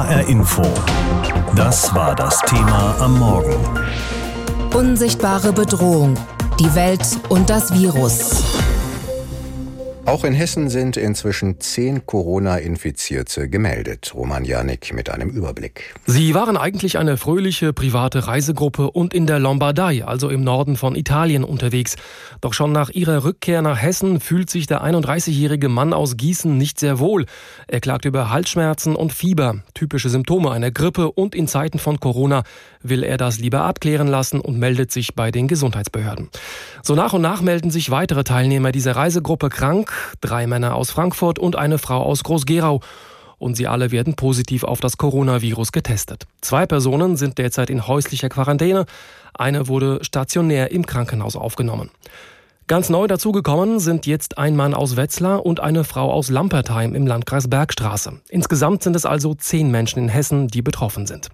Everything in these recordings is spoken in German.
HR Info. Das war das Thema am Morgen. Unsichtbare Bedrohung. Die Welt und das Virus. Auch in Hessen sind inzwischen zehn Corona-Infizierte gemeldet. Roman Janik mit einem Überblick. Sie waren eigentlich eine fröhliche private Reisegruppe und in der Lombardei, also im Norden von Italien, unterwegs. Doch schon nach ihrer Rückkehr nach Hessen fühlt sich der 31-jährige Mann aus Gießen nicht sehr wohl. Er klagt über Halsschmerzen und Fieber, typische Symptome einer Grippe und in Zeiten von Corona will er das lieber abklären lassen und meldet sich bei den Gesundheitsbehörden. So nach und nach melden sich weitere Teilnehmer dieser Reisegruppe krank drei Männer aus Frankfurt und eine Frau aus Groß-Gerau. Und sie alle werden positiv auf das Coronavirus getestet. Zwei Personen sind derzeit in häuslicher Quarantäne. Eine wurde stationär im Krankenhaus aufgenommen. Ganz neu dazugekommen sind jetzt ein Mann aus Wetzlar und eine Frau aus Lampertheim im Landkreis Bergstraße. Insgesamt sind es also zehn Menschen in Hessen, die betroffen sind.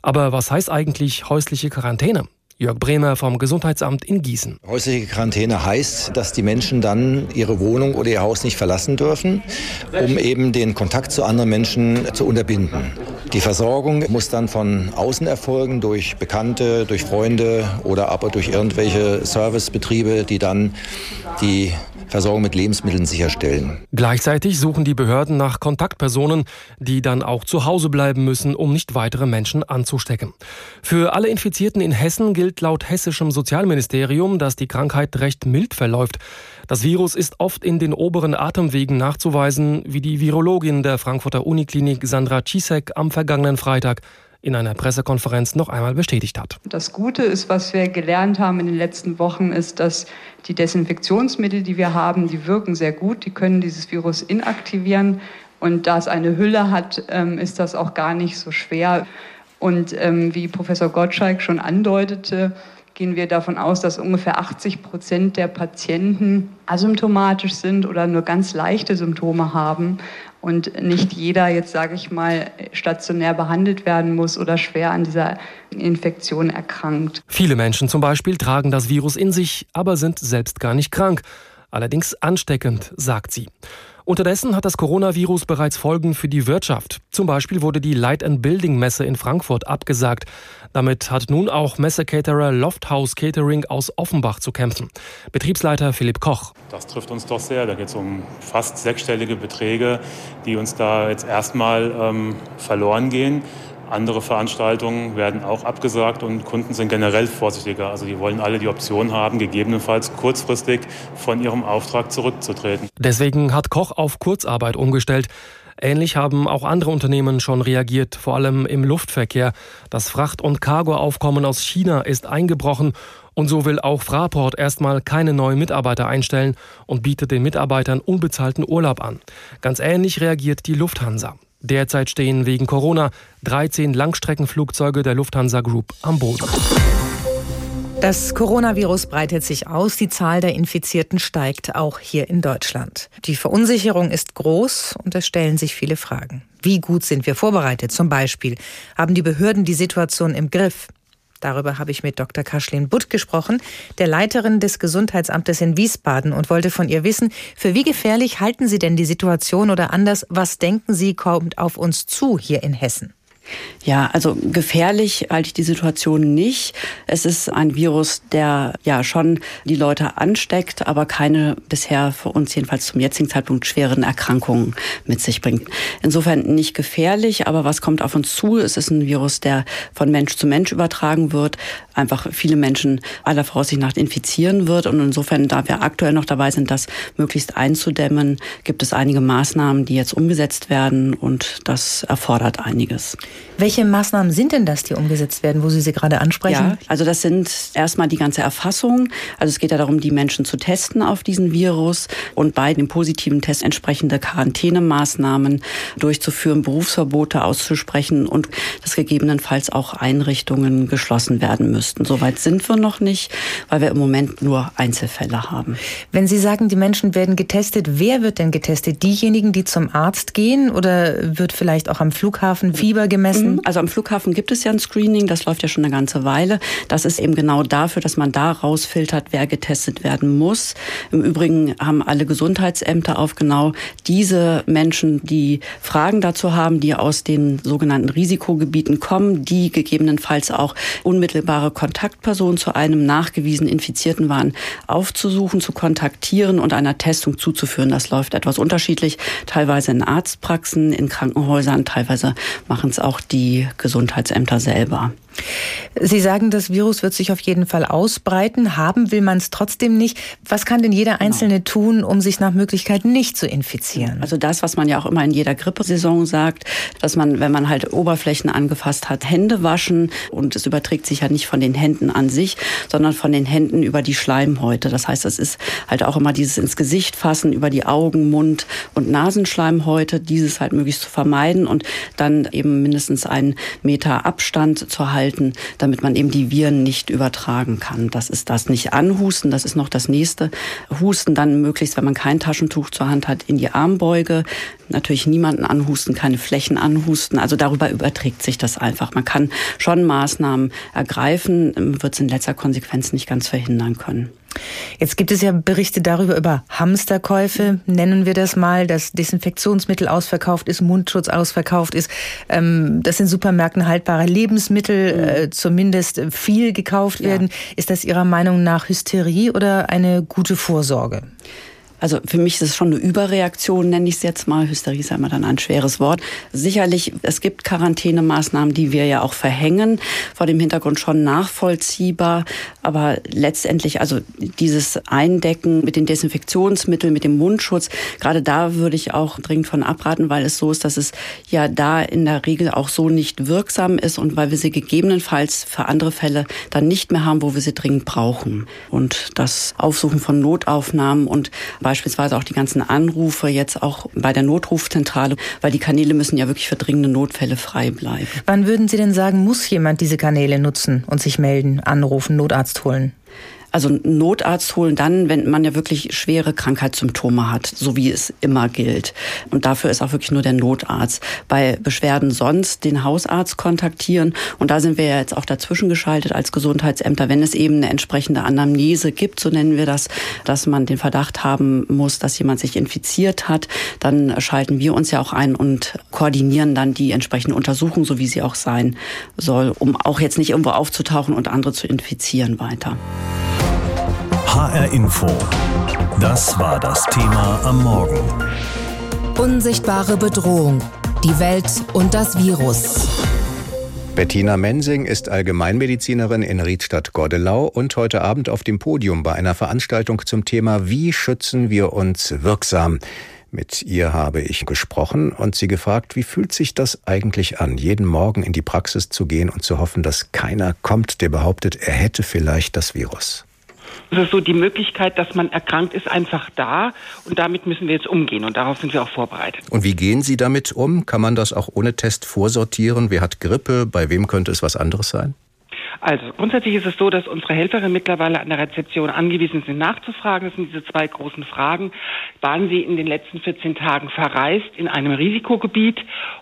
Aber was heißt eigentlich häusliche Quarantäne? Jörg Bremer vom Gesundheitsamt in Gießen. Häusliche Quarantäne heißt, dass die Menschen dann ihre Wohnung oder ihr Haus nicht verlassen dürfen, um eben den Kontakt zu anderen Menschen zu unterbinden. Die Versorgung muss dann von außen erfolgen, durch Bekannte, durch Freunde oder aber durch irgendwelche Servicebetriebe, die dann die Versorgung mit Lebensmitteln sicherstellen. Gleichzeitig suchen die Behörden nach Kontaktpersonen, die dann auch zu Hause bleiben müssen, um nicht weitere Menschen anzustecken. Für alle Infizierten in Hessen gilt laut hessischem Sozialministerium, dass die Krankheit recht mild verläuft. Das Virus ist oft in den oberen Atemwegen nachzuweisen, wie die Virologin der Frankfurter Uniklinik Sandra Cisek am vergangenen Freitag in einer Pressekonferenz noch einmal bestätigt hat. Das Gute ist, was wir gelernt haben in den letzten Wochen, ist, dass die Desinfektionsmittel, die wir haben, die wirken sehr gut. Die können dieses Virus inaktivieren. Und da es eine Hülle hat, ähm, ist das auch gar nicht so schwer. Und ähm, wie Professor Gottschalk schon andeutete, gehen wir davon aus, dass ungefähr 80 Prozent der Patienten asymptomatisch sind oder nur ganz leichte Symptome haben und nicht jeder jetzt, sage ich mal, stationär behandelt werden muss oder schwer an dieser Infektion erkrankt. Viele Menschen zum Beispiel tragen das Virus in sich, aber sind selbst gar nicht krank. Allerdings ansteckend, sagt sie. Unterdessen hat das Coronavirus bereits Folgen für die Wirtschaft. Zum Beispiel wurde die Light and Building Messe in Frankfurt abgesagt. Damit hat nun auch Messecaterer Lofthouse Catering aus Offenbach zu kämpfen. Betriebsleiter Philipp Koch. Das trifft uns doch sehr. Da geht es um fast sechsstellige Beträge, die uns da jetzt erstmal ähm, verloren gehen. Andere Veranstaltungen werden auch abgesagt und Kunden sind generell vorsichtiger. Also die wollen alle die Option haben, gegebenenfalls kurzfristig von ihrem Auftrag zurückzutreten. Deswegen hat Koch auf Kurzarbeit umgestellt. Ähnlich haben auch andere Unternehmen schon reagiert, vor allem im Luftverkehr. Das Fracht- und Cargoaufkommen aus China ist eingebrochen und so will auch Fraport erstmal keine neuen Mitarbeiter einstellen und bietet den Mitarbeitern unbezahlten Urlaub an. Ganz ähnlich reagiert die Lufthansa. Derzeit stehen wegen Corona 13 Langstreckenflugzeuge der Lufthansa Group am Boden. Das Coronavirus breitet sich aus, die Zahl der Infizierten steigt auch hier in Deutschland. Die Verunsicherung ist groß und es stellen sich viele Fragen. Wie gut sind wir vorbereitet? Zum Beispiel haben die Behörden die Situation im Griff? Darüber habe ich mit Dr. Kaschlin Butt gesprochen, der Leiterin des Gesundheitsamtes in Wiesbaden und wollte von ihr wissen, für wie gefährlich halten Sie denn die Situation oder anders, was denken Sie kommt auf uns zu hier in Hessen? Ja, also gefährlich halte ich die Situation nicht. Es ist ein Virus, der ja schon die Leute ansteckt, aber keine bisher für uns jedenfalls zum jetzigen Zeitpunkt schweren Erkrankungen mit sich bringt. Insofern nicht gefährlich, aber was kommt auf uns zu? Es ist ein Virus, der von Mensch zu Mensch übertragen wird, einfach viele Menschen aller Voraussicht nach infizieren wird. Und insofern, da wir aktuell noch dabei sind, das möglichst einzudämmen, gibt es einige Maßnahmen, die jetzt umgesetzt werden und das erfordert einiges. Welche Maßnahmen sind denn das, die umgesetzt werden, wo Sie sie gerade ansprechen? Ja, also das sind erstmal die ganze Erfassung. Also es geht ja darum, die Menschen zu testen auf diesen Virus und bei dem positiven Test entsprechende Quarantänemaßnahmen durchzuführen, Berufsverbote auszusprechen und dass gegebenenfalls auch Einrichtungen geschlossen werden müssten. Soweit sind wir noch nicht, weil wir im Moment nur Einzelfälle haben. Wenn Sie sagen, die Menschen werden getestet, wer wird denn getestet? Diejenigen, die zum Arzt gehen oder wird vielleicht auch am Flughafen Fieber gemessen? Gemessen? Mhm. Also am Flughafen gibt es ja ein Screening, das läuft ja schon eine ganze Weile. Das ist eben genau dafür, dass man da rausfiltert, wer getestet werden muss. Im Übrigen haben alle Gesundheitsämter auf genau diese Menschen, die Fragen dazu haben, die aus den sogenannten Risikogebieten kommen, die gegebenenfalls auch unmittelbare Kontaktpersonen zu einem nachgewiesen Infizierten waren, aufzusuchen, zu kontaktieren und einer Testung zuzuführen. Das läuft etwas unterschiedlich, teilweise in Arztpraxen, in Krankenhäusern, teilweise machen es auch die Gesundheitsämter selber. Sie sagen, das Virus wird sich auf jeden Fall ausbreiten. Haben will man es trotzdem nicht. Was kann denn jeder genau. Einzelne genau. tun, um sich nach Möglichkeit nicht zu infizieren? Also das, was man ja auch immer in jeder Grippesaison sagt, dass man, wenn man halt Oberflächen angefasst hat, Hände waschen. Und es überträgt sich ja nicht von den Händen an sich, sondern von den Händen über die Schleimhäute. Das heißt, es ist halt auch immer dieses ins Gesicht fassen, über die Augen, Mund und Nasenschleimhäute, dieses halt möglichst zu vermeiden und dann eben mindestens einen Meter Abstand zu halten halten, damit man eben die Viren nicht übertragen kann. Das ist das. Nicht anhusten, das ist noch das nächste. Husten dann möglichst, wenn man kein Taschentuch zur Hand hat, in die Armbeuge. Natürlich niemanden anhusten, keine Flächen anhusten. Also darüber überträgt sich das einfach. Man kann schon Maßnahmen ergreifen, wird es in letzter Konsequenz nicht ganz verhindern können. Jetzt gibt es ja Berichte darüber über Hamsterkäufe, nennen wir das mal, dass Desinfektionsmittel ausverkauft ist, Mundschutz ausverkauft ist, ähm, dass in Supermärkten haltbare Lebensmittel mhm. äh, zumindest viel gekauft werden. Ja. Ist das Ihrer Meinung nach Hysterie oder eine gute Vorsorge? Also für mich ist es schon eine Überreaktion, nenne ich es jetzt mal. Hysterie ist ja immer dann ein schweres Wort. Sicherlich, es gibt Quarantänemaßnahmen, die wir ja auch verhängen, vor dem Hintergrund schon nachvollziehbar. Aber letztendlich, also dieses Eindecken mit den Desinfektionsmitteln, mit dem Mundschutz, gerade da würde ich auch dringend von abraten, weil es so ist, dass es ja da in der Regel auch so nicht wirksam ist und weil wir sie gegebenenfalls für andere Fälle dann nicht mehr haben, wo wir sie dringend brauchen. Und das Aufsuchen von Notaufnahmen und beispielsweise auch die ganzen Anrufe jetzt auch bei der Notrufzentrale, weil die Kanäle müssen ja wirklich für dringende Notfälle frei bleiben. Wann würden Sie denn sagen, muss jemand diese Kanäle nutzen und sich melden, anrufen, Notarzt holen? Also Notarzt holen dann, wenn man ja wirklich schwere Krankheitssymptome hat, so wie es immer gilt. Und dafür ist auch wirklich nur der Notarzt. Bei Beschwerden sonst den Hausarzt kontaktieren. Und da sind wir ja jetzt auch dazwischen geschaltet als Gesundheitsämter, wenn es eben eine entsprechende Anamnese gibt, so nennen wir das, dass man den Verdacht haben muss, dass jemand sich infiziert hat, dann schalten wir uns ja auch ein und koordinieren dann die entsprechende Untersuchung, so wie sie auch sein soll, um auch jetzt nicht irgendwo aufzutauchen und andere zu infizieren weiter. HR Info. Das war das Thema am Morgen. Unsichtbare Bedrohung. Die Welt und das Virus. Bettina Mensing ist Allgemeinmedizinerin in Riedstadt-Gordelau und heute Abend auf dem Podium bei einer Veranstaltung zum Thema Wie schützen wir uns wirksam? Mit ihr habe ich gesprochen und sie gefragt, wie fühlt sich das eigentlich an, jeden Morgen in die Praxis zu gehen und zu hoffen, dass keiner kommt, der behauptet, er hätte vielleicht das Virus. Also so die Möglichkeit, dass man erkrankt ist, einfach da und damit müssen wir jetzt umgehen und darauf sind wir auch vorbereitet. Und wie gehen Sie damit um? Kann man das auch ohne Test vorsortieren? Wer hat Grippe? Bei wem könnte es was anderes sein? Also grundsätzlich ist es so, dass unsere Helferinnen mittlerweile an der Rezeption angewiesen sind, nachzufragen. Das sind diese zwei großen Fragen. Waren Sie in den letzten 14 Tagen verreist in einem Risikogebiet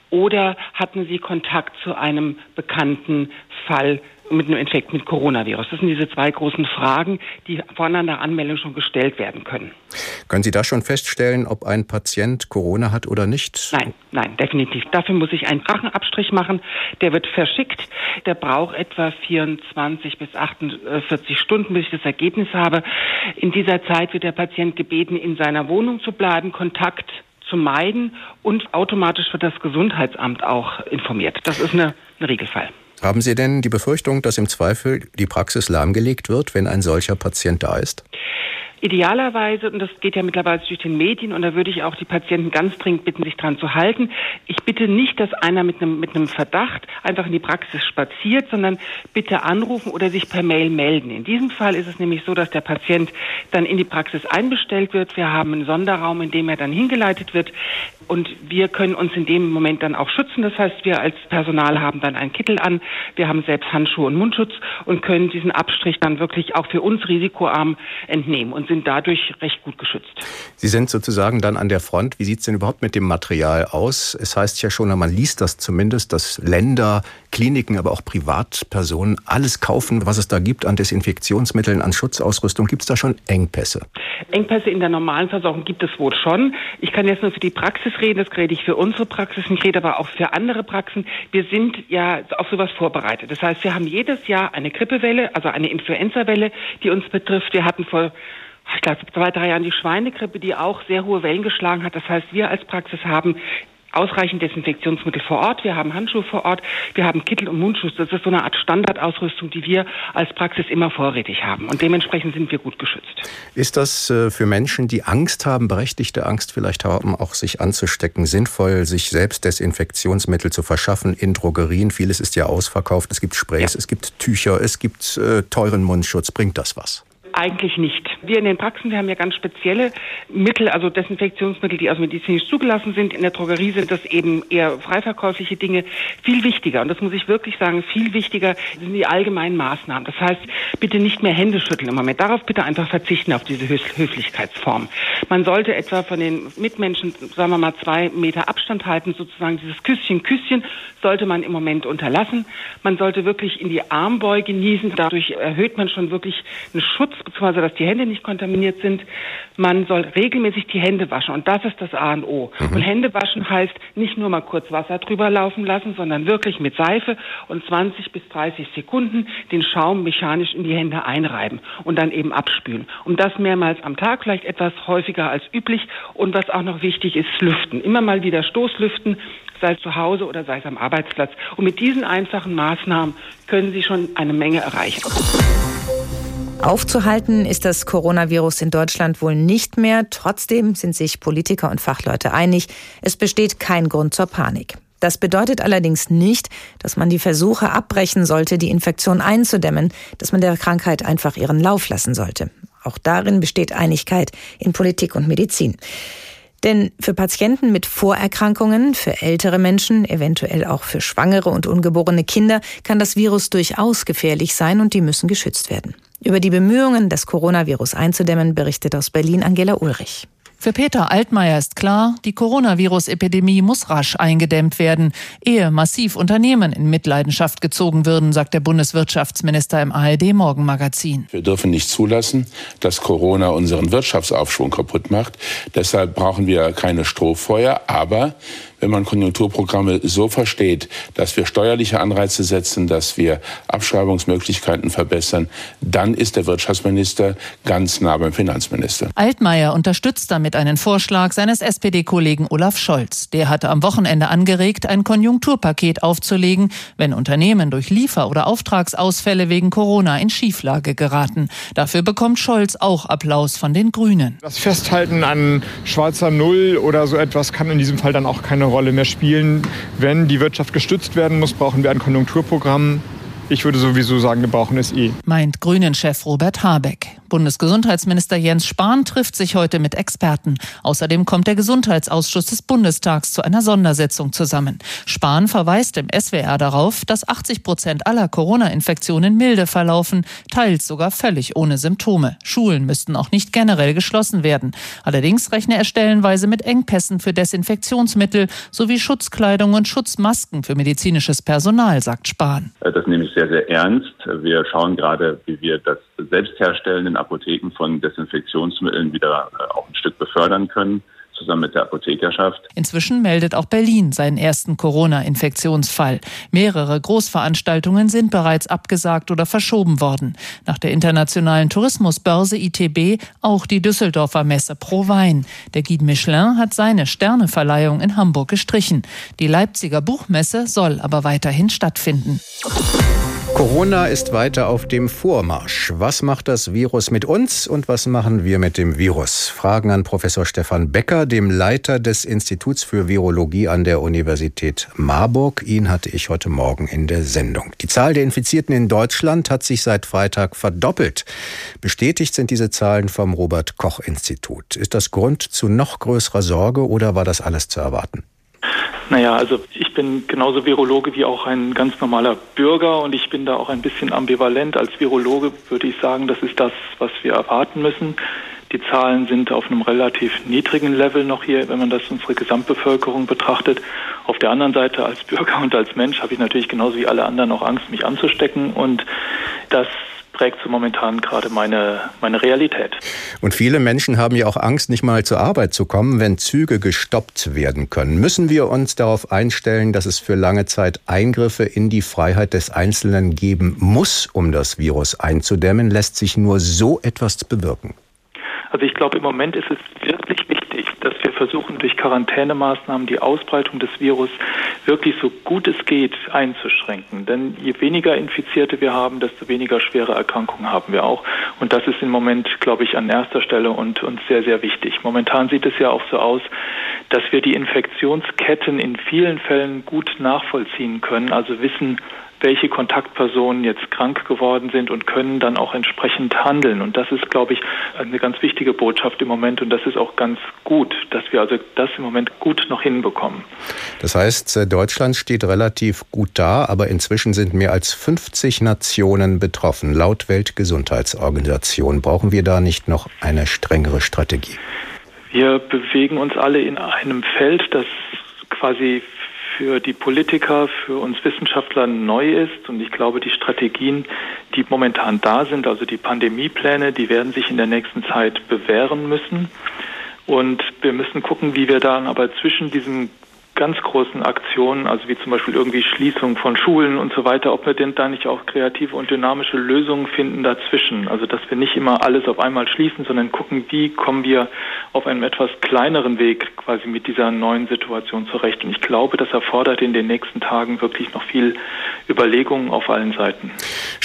oder hatten Sie Kontakt zu einem bekannten Fall mit einem Infekt mit Coronavirus? Das sind diese zwei großen Fragen, die vorne an der Anmeldung schon gestellt werden können. Können Sie da schon feststellen, ob ein Patient Corona hat oder nicht? Nein, nein, definitiv. Dafür muss ich einen Drachenabstrich machen. Der wird verschickt. Der braucht etwa 24 bis 48 Stunden, bis ich das Ergebnis habe. In dieser Zeit wird der Patient gebeten, in seiner Wohnung zu bleiben, Kontakt zu meiden und automatisch wird das Gesundheitsamt auch informiert. Das ist eine, ein Regelfall. Haben Sie denn die Befürchtung, dass im Zweifel die Praxis lahmgelegt wird, wenn ein solcher Patient da ist? Idealerweise, und das geht ja mittlerweile durch den Medien, und da würde ich auch die Patienten ganz dringend bitten, sich dran zu halten. Ich bitte nicht, dass einer mit einem, mit einem Verdacht einfach in die Praxis spaziert, sondern bitte anrufen oder sich per Mail melden. In diesem Fall ist es nämlich so, dass der Patient dann in die Praxis einbestellt wird. Wir haben einen Sonderraum, in dem er dann hingeleitet wird. Und wir können uns in dem Moment dann auch schützen. Das heißt, wir als Personal haben dann einen Kittel an. Wir haben selbst Handschuhe und Mundschutz und können diesen Abstrich dann wirklich auch für uns risikoarm entnehmen. Und sind dadurch recht gut geschützt. Sie sind sozusagen dann an der Front. Wie sieht es denn überhaupt mit dem Material aus? Es heißt ja schon, man liest das zumindest, dass Länder, Kliniken, aber auch Privatpersonen alles kaufen, was es da gibt an Desinfektionsmitteln, an Schutzausrüstung. Gibt es da schon Engpässe? Engpässe in der normalen Versorgung gibt es wohl schon. Ich kann jetzt nur für die Praxis reden, das rede ich für unsere Praxis, ich rede aber auch für andere Praxen. Wir sind ja auf sowas vorbereitet. Das heißt, wir haben jedes Jahr eine Grippewelle, also eine Influenza-Welle, die uns betrifft. Wir hatten vor ich glaube, zwei, drei Jahren die Schweinegrippe, die auch sehr hohe Wellen geschlagen hat. Das heißt, wir als Praxis haben ausreichend Desinfektionsmittel vor Ort, wir haben Handschuhe vor Ort, wir haben Kittel und Mundschutz. Das ist so eine Art Standardausrüstung, die wir als Praxis immer vorrätig haben. Und dementsprechend sind wir gut geschützt. Ist das äh, für Menschen, die Angst haben, berechtigte Angst vielleicht haben, auch sich anzustecken, sinnvoll, sich selbst Desinfektionsmittel zu verschaffen in Drogerien? Vieles ist ja ausverkauft. Es gibt Sprays, ja. es gibt Tücher, es gibt äh, teuren Mundschutz. Bringt das was? Eigentlich nicht. Wir in den Praxen, wir haben ja ganz spezielle Mittel, also Desinfektionsmittel, die also medizinisch zugelassen sind. In der Drogerie sind das eben eher freiverkäufliche Dinge. Viel wichtiger, und das muss ich wirklich sagen, viel wichtiger sind die allgemeinen Maßnahmen. Das heißt, bitte nicht mehr Hände schütteln im Moment. Darauf bitte einfach verzichten, auf diese Höflichkeitsform. Man sollte etwa von den Mitmenschen, sagen wir mal, zwei Meter Abstand halten, sozusagen dieses Küsschen, Küsschen sollte man im Moment unterlassen. Man sollte wirklich in die Armbeuge niesen. Dadurch erhöht man schon wirklich einen Schutz beziehungsweise dass die Hände nicht kontaminiert sind. Man soll regelmäßig die Hände waschen und das ist das A und O. Mhm. Und Hände waschen heißt nicht nur mal kurz Wasser drüber laufen lassen, sondern wirklich mit Seife und 20 bis 30 Sekunden den Schaum mechanisch in die Hände einreiben und dann eben abspülen. Und das mehrmals am Tag, vielleicht etwas häufiger als üblich. Und was auch noch wichtig ist, lüften. Immer mal wieder Stoßlüften, sei es zu Hause oder sei es am Arbeitsplatz. Und mit diesen einfachen Maßnahmen können Sie schon eine Menge erreichen. Aufzuhalten ist das Coronavirus in Deutschland wohl nicht mehr. Trotzdem sind sich Politiker und Fachleute einig, es besteht kein Grund zur Panik. Das bedeutet allerdings nicht, dass man die Versuche abbrechen sollte, die Infektion einzudämmen, dass man der Krankheit einfach ihren Lauf lassen sollte. Auch darin besteht Einigkeit in Politik und Medizin. Denn für Patienten mit Vorerkrankungen, für ältere Menschen, eventuell auch für schwangere und ungeborene Kinder kann das Virus durchaus gefährlich sein und die müssen geschützt werden. Über die Bemühungen, das Coronavirus einzudämmen, berichtet aus Berlin Angela Ulrich. Für Peter Altmaier ist klar, die Coronavirus-Epidemie muss rasch eingedämmt werden, ehe massiv Unternehmen in Mitleidenschaft gezogen würden, sagt der Bundeswirtschaftsminister im ARD-Morgenmagazin. Wir dürfen nicht zulassen, dass Corona unseren Wirtschaftsaufschwung kaputt macht. Deshalb brauchen wir keine Strohfeuer, aber wenn man Konjunkturprogramme so versteht, dass wir steuerliche Anreize setzen, dass wir Abschreibungsmöglichkeiten verbessern, dann ist der Wirtschaftsminister ganz nah beim Finanzminister. Altmaier unterstützt damit einen Vorschlag seines SPD-Kollegen Olaf Scholz. Der hatte am Wochenende angeregt, ein Konjunkturpaket aufzulegen, wenn Unternehmen durch Liefer- oder Auftragsausfälle wegen Corona in Schieflage geraten. Dafür bekommt Scholz auch Applaus von den Grünen. Das Festhalten an schwarzer Null oder so etwas kann in diesem Fall dann auch keine Rolle mehr spielen. Wenn die Wirtschaft gestützt werden muss, brauchen wir ein Konjunkturprogramm. Ich würde sowieso sagen, wir brauchen es eh. Meint Grünen-Chef Robert Habeck. Bundesgesundheitsminister Jens Spahn trifft sich heute mit Experten. Außerdem kommt der Gesundheitsausschuss des Bundestags zu einer Sondersitzung zusammen. Spahn verweist im SWR darauf, dass 80 Prozent aller Corona-Infektionen milde verlaufen, teils sogar völlig ohne Symptome. Schulen müssten auch nicht generell geschlossen werden. Allerdings rechne er stellenweise mit Engpässen für Desinfektionsmittel sowie Schutzkleidung und Schutzmasken für medizinisches Personal, sagt Spahn. Das nehme ich sehr, sehr ernst. Wir schauen gerade, wie wir das Selbstherstellen in Apotheken von Desinfektionsmitteln wieder äh, auch ein Stück befördern können zusammen mit der Apothekerschaft. Inzwischen meldet auch Berlin seinen ersten Corona-Infektionsfall. Mehrere Großveranstaltungen sind bereits abgesagt oder verschoben worden. Nach der internationalen Tourismusbörse ITB auch die Düsseldorfer Messe Pro Wein. Der Guide Michelin hat seine Sterneverleihung in Hamburg gestrichen. Die Leipziger Buchmesse soll aber weiterhin stattfinden. Corona ist weiter auf dem Vormarsch. Was macht das Virus mit uns und was machen wir mit dem Virus? Fragen an Professor Stefan Becker, dem Leiter des Instituts für Virologie an der Universität Marburg. Ihn hatte ich heute Morgen in der Sendung. Die Zahl der Infizierten in Deutschland hat sich seit Freitag verdoppelt. Bestätigt sind diese Zahlen vom Robert Koch Institut. Ist das Grund zu noch größerer Sorge oder war das alles zu erwarten? Naja, also ich bin genauso Virologe wie auch ein ganz normaler Bürger und ich bin da auch ein bisschen ambivalent. Als Virologe würde ich sagen, das ist das, was wir erwarten müssen. Die Zahlen sind auf einem relativ niedrigen Level noch hier, wenn man das unsere Gesamtbevölkerung betrachtet. Auf der anderen Seite als Bürger und als Mensch habe ich natürlich genauso wie alle anderen auch Angst, mich anzustecken. Und das prägt so momentan gerade meine, meine Realität. Und viele Menschen haben ja auch Angst, nicht mal zur Arbeit zu kommen, wenn Züge gestoppt werden können. Müssen wir uns darauf einstellen, dass es für lange Zeit Eingriffe in die Freiheit des Einzelnen geben muss, um das Virus einzudämmen? Lässt sich nur so etwas bewirken? Also ich glaube, im Moment ist es wirklich wichtig, dass wir versuchen, durch Quarantänemaßnahmen die Ausbreitung des Virus wirklich so gut es geht einzuschränken. Denn je weniger Infizierte wir haben, desto weniger schwere Erkrankungen haben wir auch. Und das ist im Moment, glaube ich, an erster Stelle und, und sehr, sehr wichtig. Momentan sieht es ja auch so aus, dass wir die Infektionsketten in vielen Fällen gut nachvollziehen können, also wissen, welche Kontaktpersonen jetzt krank geworden sind und können dann auch entsprechend handeln. Und das ist, glaube ich, eine ganz wichtige Botschaft im Moment und das ist auch ganz gut, dass wir also das im Moment gut noch hinbekommen. Das heißt, äh, Deutschland steht relativ gut da, aber inzwischen sind mehr als 50 Nationen betroffen. Laut Weltgesundheitsorganisation brauchen wir da nicht noch eine strengere Strategie. Wir bewegen uns alle in einem Feld, das quasi für die Politiker, für uns Wissenschaftler neu ist. Und ich glaube, die Strategien, die momentan da sind, also die Pandemiepläne, die werden sich in der nächsten Zeit bewähren müssen. Und wir müssen gucken, wie wir dann aber zwischen diesem ganz großen Aktionen, also wie zum Beispiel irgendwie Schließung von Schulen und so weiter, ob wir denn da nicht auch kreative und dynamische Lösungen finden dazwischen. Also dass wir nicht immer alles auf einmal schließen, sondern gucken, wie kommen wir auf einem etwas kleineren Weg quasi mit dieser neuen Situation zurecht. Und ich glaube, das erfordert in den nächsten Tagen wirklich noch viel Überlegungen auf allen Seiten.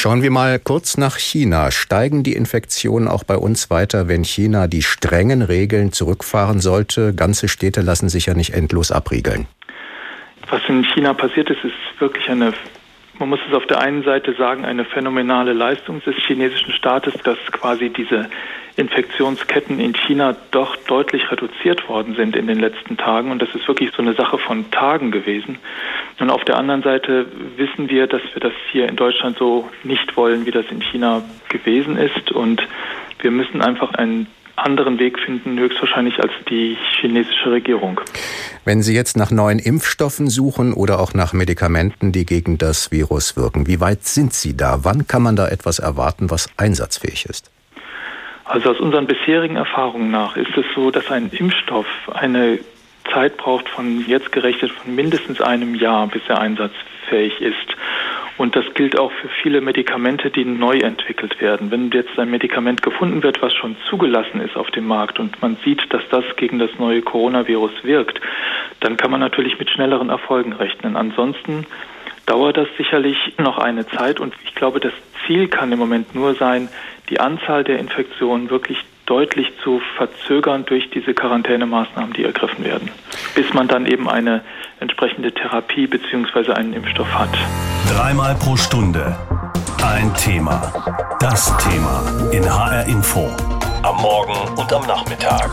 Schauen wir mal kurz nach China. Steigen die Infektionen auch bei uns weiter, wenn China die strengen Regeln zurückfahren sollte? Ganze Städte lassen sich ja nicht endlos abriegeln. Was in China passiert ist, ist wirklich eine, man muss es auf der einen Seite sagen, eine phänomenale Leistung des chinesischen Staates, dass quasi diese Infektionsketten in China doch deutlich reduziert worden sind in den letzten Tagen. Und das ist wirklich so eine Sache von Tagen gewesen. Und auf der anderen Seite wissen wir, dass wir das hier in Deutschland so nicht wollen, wie das in China gewesen ist. Und wir müssen einfach einen anderen Weg finden, höchstwahrscheinlich als die chinesische Regierung. Wenn Sie jetzt nach neuen Impfstoffen suchen oder auch nach Medikamenten, die gegen das Virus wirken, wie weit sind Sie da? Wann kann man da etwas erwarten, was einsatzfähig ist? Also aus unseren bisherigen Erfahrungen nach ist es so, dass ein Impfstoff eine Zeit braucht von jetzt gerechnet von mindestens einem Jahr, bis er einsatzfähig ist. Und das gilt auch für viele Medikamente, die neu entwickelt werden. Wenn jetzt ein Medikament gefunden wird, was schon zugelassen ist auf dem Markt und man sieht, dass das gegen das neue Coronavirus wirkt, dann kann man natürlich mit schnelleren Erfolgen rechnen. Ansonsten dauert das sicherlich noch eine Zeit und ich glaube, das Ziel kann im Moment nur sein, die Anzahl der Infektionen wirklich deutlich zu verzögern durch diese Quarantänemaßnahmen, die ergriffen werden, bis man dann eben eine entsprechende Therapie bzw. einen Impfstoff hat. Dreimal pro Stunde ein Thema. Das Thema in HR Info. Am Morgen und am Nachmittag.